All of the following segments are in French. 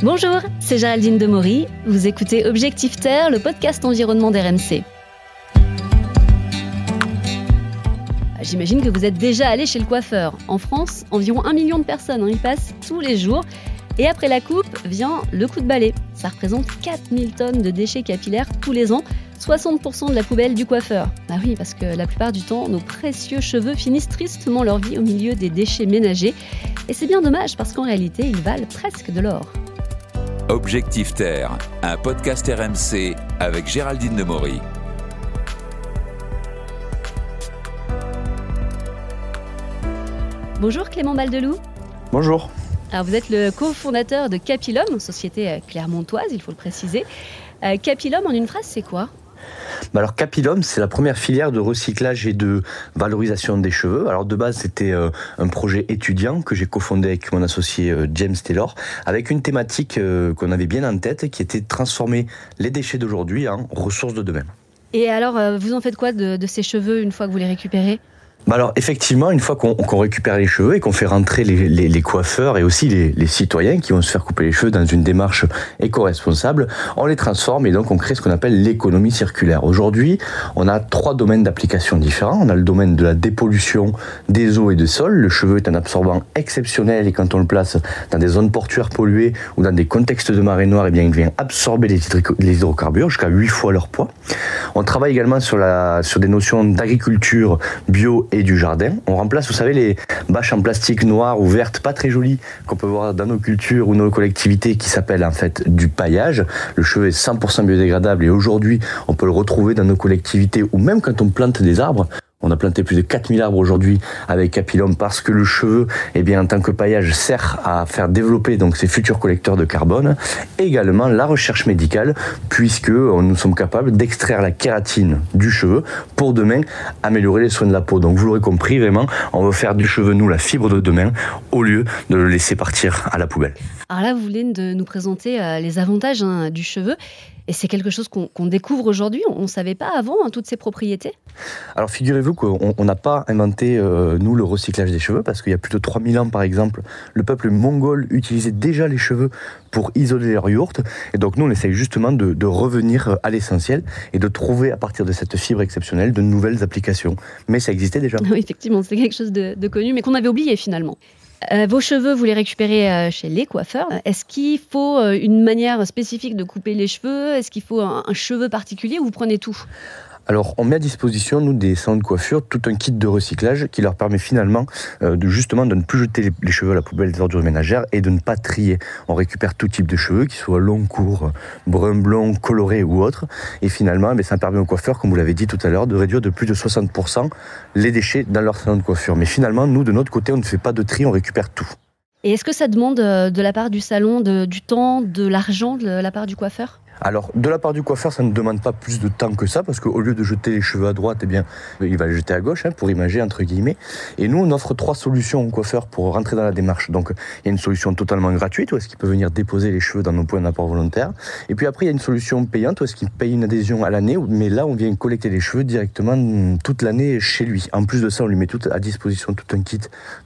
Bonjour, c'est Géraldine Demory. Vous écoutez Objectif Terre, le podcast environnement d'RMC. J'imagine que vous êtes déjà allé chez le coiffeur. En France, environ un million de personnes hein, y passent tous les jours. Et après la coupe vient le coup de balai. Ça représente 4000 tonnes de déchets capillaires tous les ans, 60% de la poubelle du coiffeur. Ah oui, parce que la plupart du temps, nos précieux cheveux finissent tristement leur vie au milieu des déchets ménagers. Et c'est bien dommage parce qu'en réalité, ils valent presque de l'or. Objectif Terre, un podcast RMC avec Géraldine Demory. Bonjour Clément Baldeloup. Bonjour. Alors vous êtes le cofondateur de Capilum, société euh, clermontoise, il faut le préciser. Euh, Capilum, en une phrase, c'est quoi? Bah alors Capilum, c'est la première filière de recyclage et de valorisation des cheveux. Alors de base, c'était euh, un projet étudiant que j'ai cofondé avec mon associé James Taylor, avec une thématique qu'on avait bien en tête, qui était de transformer les déchets d'aujourd'hui en ressources de demain. Et alors, vous en faites quoi de ces cheveux une fois que vous les récupérez? Bah alors effectivement, une fois qu'on récupère les cheveux et qu'on fait rentrer les, coiffeurs et aussi les, citoyens qui vont se faire couper les cheveux dans une démarche éco-responsable, on les transforme et donc on crée ce qu'on appelle l'économie circulaire. Aujourd'hui, on a trois domaines d'application différents. On a le domaine de la dépollution des eaux et des sols. Le cheveu est un absorbant exceptionnel et quand on le place dans des zones portuaires polluées ou dans des contextes de marée noire, eh bien, il vient absorber les, hydrocarbures jusqu'à 8 fois leur poids. On travaille également sur, des notions d'agriculture bio et du jardin. On remplace, vous savez, les bâches en plastique noires ou vertes, pas très jolies, qu'on peut voir dans nos cultures ou nos collectivités, qui s'appellent en fait du paillage. Le cheveu est 100% biodégradable et aujourd'hui, on peut le retrouver dans nos collectivités ou même quand on plante des arbres. On a planté plus de 4000 arbres aujourd'hui avec Capilum parce que le cheveu, eh bien, en tant que paillage, sert à faire développer donc ces futurs collecteurs de carbone. également la recherche médicale, puisque nous sommes capables d'extraire la kératine du cheveu pour demain améliorer les soins de la peau. Donc vous l'aurez compris, vraiment, on veut faire du cheveu, nous, la fibre de demain, au lieu de le laisser partir à la poubelle. Alors là, vous voulez nous présenter euh, les avantages hein, du cheveu. Et c'est quelque chose qu'on découvre aujourd'hui. On ne savait pas avant hein, toutes ces propriétés. Alors figurez-vous qu'on n'a pas inventé, euh, nous, le recyclage des cheveux, parce qu'il y a plus de 3000 ans, par exemple, le peuple mongol utilisait déjà les cheveux pour isoler leurs yourtes. Et donc nous, on essaye justement de, revenir à l'essentiel et de trouver à partir de cette fibre exceptionnelle de nouvelles applications. Mais ça existait déjà. Effectivement, c'est quelque chose de, connu, mais qu'on avait oublié finalement. Euh, vos cheveux, vous les récupérez euh, chez les coiffeurs. Est-ce qu'il faut euh, une manière spécifique de couper les cheveux? Est-ce qu'il faut un, un, cheveu particulier ou vous prenez tout? Alors, on met à disposition, nous, des salons de coiffure, tout un kit de recyclage qui leur permet finalement euh, de justement de ne plus jeter les, cheveux à la poubelle des ordures ménagères et de ne pas trier. On récupère tout type de cheveux, qu'ils soient longs, courts, brun, blond, colorés ou autres. Et finalement, eh ça permet aux coiffeurs, comme vous l'avez dit tout à l'heure, de réduire de plus de 60% les déchets dans leur salon de coiffure. Mais finalement, nous, de notre côté, on ne fait pas de tri, on récupère tout. Et est-ce que ça demande euh, de la part du salon du temps, de l'argent de la part du coiffeur? Alors, de la part du coiffeur, ça ne demande pas plus de temps que ça, parce qu'au lieu de jeter les cheveux à droite, eh bien, il va les jeter à gauche, hein, pour imager, entre guillemets. Et nous, on offre trois solutions au coiffeur pour rentrer dans la démarche. Donc, il y a une solution totalement gratuite, où est-ce qu'il peut venir déposer les cheveux dans nos points d'apport volontaire. Et puis après, il y a une solution payante, où est-ce qu'il paye une adhésion à l'année, mais là, on vient collecter les cheveux directement toute l'année chez lui. En plus de ça, on lui met tout à disposition tout un kit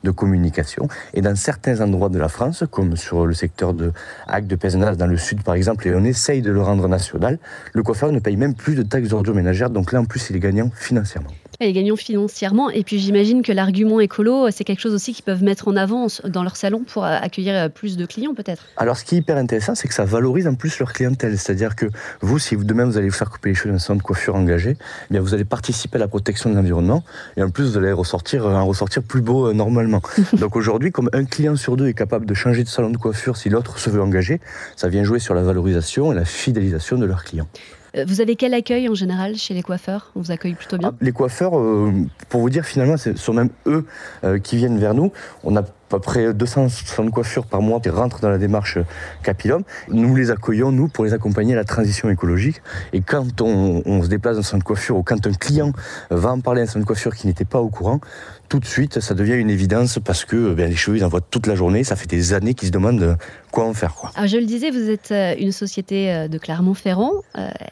de communication. Et dans certains endroits de la France, comme sur le secteur de Hague de Pézenas, dans le sud par exemple, et on essaye de le rendre national, le coiffeur ne paye même plus de taxes d'ordures ménagères. Donc là, en plus, il est gagnant financièrement. Il est gagnant financièrement. Et puis j'imagine que l'argument écolo, c'est quelque chose aussi qu'ils peuvent mettre en avant dans leur salon pour accueillir plus de clients peut-être. Alors ce qui est hyper intéressant, c'est que ça valorise en plus leur clientèle. C'est-à-dire que vous, si vous, demain vous allez vous faire couper les cheveux dans un salon de coiffure engagé, eh bien vous allez participer à la protection de l'environnement et en plus vous allez ressortir, en ressortir plus beau euh, normalement. Donc aujourd'hui, comme un client sur deux est capable de changer de salon de coiffure si l'autre se veut engager, ça vient jouer sur la valorisation et la fidélisation de leurs clients. Euh, vous avez quel accueil en général chez les coiffeurs On vous accueille plutôt bien ah, Les coiffeurs, euh, pour vous dire, finalement, ce sont même eux euh, qui viennent vers nous. On a à peu près 260 coiffures par mois qui rentrent dans la démarche Capilum. Nous les accueillons, nous, pour les accompagner à la transition écologique. Et quand on, se déplace dans un centre de coiffure ou quand un client va en parler à un centre de coiffure qui n'était pas au courant, tout de suite, ça devient une évidence parce que ben, les cheveux, ils en voient toute la journée. Ça fait des années qu'ils se demandent quoi en faire. Alors, je le disais, vous êtes une société de Clermont-Ferrand.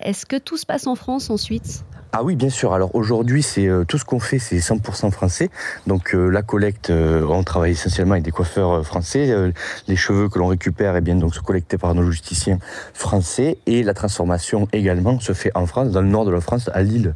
Est-ce que tout se passe en France ensuite? Ah oui, bien sûr. Alors aujourd'hui, c'est euh, tout ce qu'on fait, c'est 100% français. Donc euh, la collecte, euh, on travaille essentiellement avec des coiffeurs euh, français. Les cheveux que l'on récupère, eh bien donc sont collectés par nos justiciens français et la transformation également se fait en France, dans le nord de la France, à Lille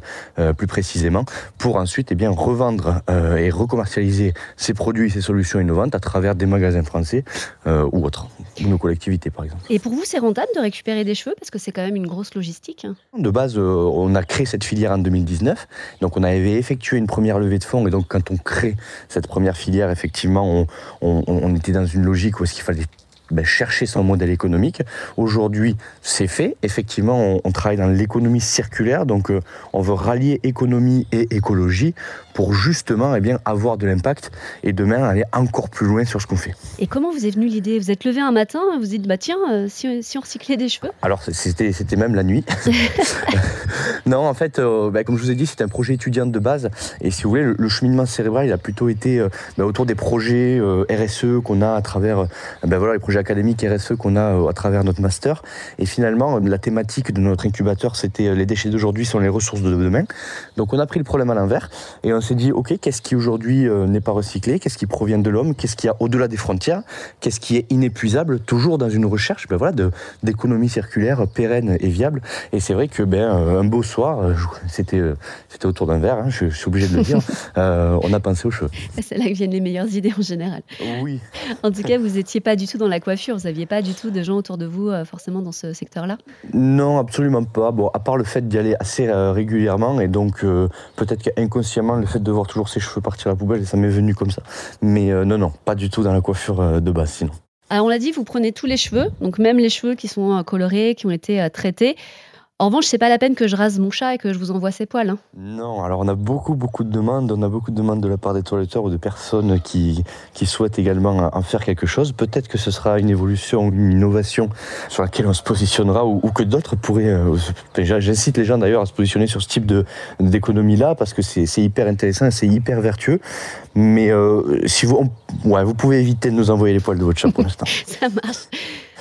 plus précisément, pour ensuite eh bien revendre et recommercialiser ces produits, ces solutions innovantes à travers des magasins français ou autres, ou nos collectivités par exemple. Et pour vous, c'est rentable de récupérer des cheveux parce que c'est quand même une grosse logistique. hein. De base, euh, on a créé cette filière en 2019. Donc, on avait effectué une première levée de fonds. Et donc, quand on crée cette première filière, effectivement, on, on- on était dans une logique où est-ce qu'il fallait ben, chercher son modèle économique. Aujourd'hui, c'est fait. Effectivement, on, on travaille dans l'économie circulaire. Donc, euh, on veut rallier économie et écologie pour justement eh bien, avoir de l'impact et demain aller encore plus loin sur ce qu'on fait. Et comment vous est venue l'idée? Vous êtes levé un matin, vous vous dites, bah tiens, euh, si, si on recyclait des cheveux? Alors c'était c'était même la nuit. non, en fait, euh, bah, comme je vous ai dit, c'est un projet étudiant de base. Et si vous voulez, le, cheminement cérébral, il a plutôt été euh, bah, autour des projets euh, RSE qu'on a à travers, bah, voilà, les projets académiques RSE qu'on a à travers notre master. Et finalement, la thématique de notre incubateur, c'était les déchets d'aujourd'hui sont les ressources de demain. Donc on a pris le problème à l'envers et on s'est dit, ok, qu'est-ce qui aujourd'hui n'est pas recyclé? Qu'est-ce qui provient de l'homme? Qu'est-ce qu'il y a au-delà des frontières? Qu'est-ce qui est inépuisable Toujours dans une recherche, ben voilà, d'économie circulaire pérenne et viable? Et c'est vrai que ben soir, euh, c'était euh, c'était autour d'un verre, hein, je, je suis obligé de le dire, euh, on a pensé aux cheveux. C'est là que viennent les meilleures idées en général. Oui. En tout cas, vous n'étiez pas du tout dans la coiffure, vous n'aviez pas du tout de gens autour de vous euh, forcément dans ce secteur-là? Non, absolument pas. Bon, à part le fait d'y aller assez euh, régulièrement et donc peut-être qu'inconsciemment le fait de voir toujours ses cheveux partir à la poubelle, ça m'est venu comme ça. Mais non, non, pas du tout dans la coiffure de base, sinon. Alors on l'a dit, vous prenez tous les cheveux, donc même les cheveux qui sont colorés, qui ont été traités. En revanche, c'est pas la peine que je rase mon chat et que je vous envoie ses poils. hein. Non, alors on a beaucoup, beaucoup de demandes. On a beaucoup de demandes de la part des toiletteurs ou de personnes qui, qui souhaitent également en faire quelque chose. Peut-être que ce sera une évolution, une innovation sur laquelle on se positionnera ou, ou que d'autres pourraient. euh, J'incite les gens d'ailleurs à se positionner sur ce type d'économie-là parce que c'est c'est hyper intéressant, c'est hyper vertueux. Mais euh, si vous, on- ouais, vous pouvez éviter de nous envoyer les poils de votre chat pour l'instant. Ça marche.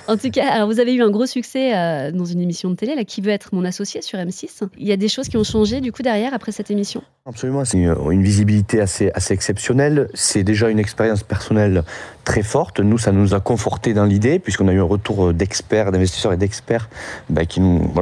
En tout cas, vous avez eu un gros succès euh, dans une émission de télé, là, qui veut être mon associé sur M6. Il y a des choses qui ont changé du coup derrière après cette émission? Absolument, c'est une, visibilité assez exceptionnelle. C'est déjà une expérience personnelle très forte. Nous, ça nous a conforté dans l'idée, puisqu'on a eu un retour d'experts, d'investisseurs et d'experts ben, qui, ont,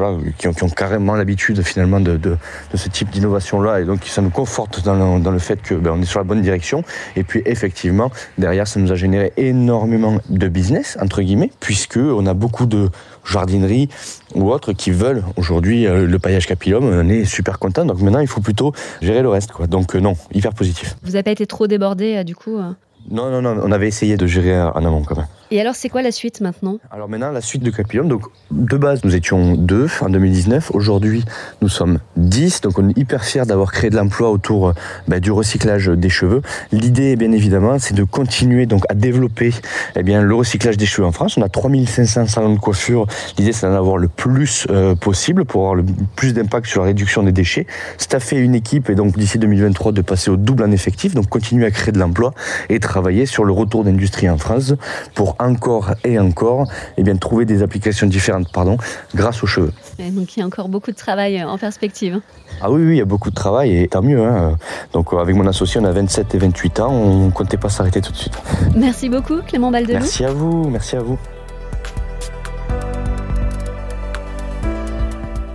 carrément l'habitude finalement de, ce type d'innovation-là. Et donc, ça nous conforte dans le, fait que ben, est sur la bonne direction. Et puis, effectivement, derrière, ça nous a généré énormément de business, entre guillemets, puisque on a beaucoup de jardineries ou autres qui veulent aujourd'hui euh, le paillage capillum. On est super content. Donc maintenant, il faut plutôt gérer le reste. Donc euh, non, hyper positif. Vous n'avez pas été trop débordé euh, du coup euh Non, non, non, on avait essayé de gérer en amont quand même. Et alors, c'est quoi la suite maintenant? Alors maintenant, la suite de Capillum. Donc, de base, nous étions deux en 2019. Aujourd'hui, nous sommes 10. Donc, on est hyper fiers d'avoir créé de l'emploi autour euh, bah, du recyclage des cheveux. L'idée, bien évidemment, c'est de continuer donc à développer eh bien, le recyclage des cheveux en France. On a 3500 salons de coiffure. L'idée, c'est d'en avoir le plus euh, possible pour avoir le plus d'impact sur la réduction des déchets. Staffer une équipe et donc d'ici 2023 de passer au double en effectif. Donc, continuer à créer de l'emploi et travailler sur le retour d'industrie en France pour encore et encore eh bien, trouver des applications différentes pardon, grâce aux cheveux. Et Donc il y a encore beaucoup de travail euh, en perspective. Ah oui, oui, il y a beaucoup de travail et tant mieux. hein. Donc euh, avec mon associé, on a 27 et 28 ans, on ne comptait pas s'arrêter tout de suite. Merci beaucoup Clément Baldelou. Merci à vous, merci à vous.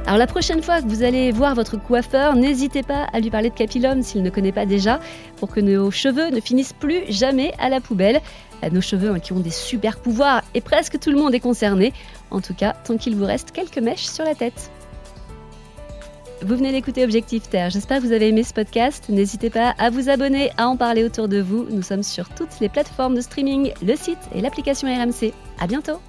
Alors la prochaine fois que vous allez voir votre coiffeur, n'hésitez pas à lui parler de Capillum s'il ne connaît pas déjà, pour que nos cheveux ne finissent plus jamais à la poubelle. Nos cheveux hein, qui ont des super pouvoirs et presque tout le monde est concerné. En tout cas, tant qu'il vous reste quelques mèches sur la tête. Vous venez d'écouter Objectif Terre. J'espère que vous avez aimé ce podcast. N'hésitez pas à vous abonner, à en parler autour de vous. Nous sommes sur toutes les plateformes de streaming, le site et l'application RMC. À bientôt.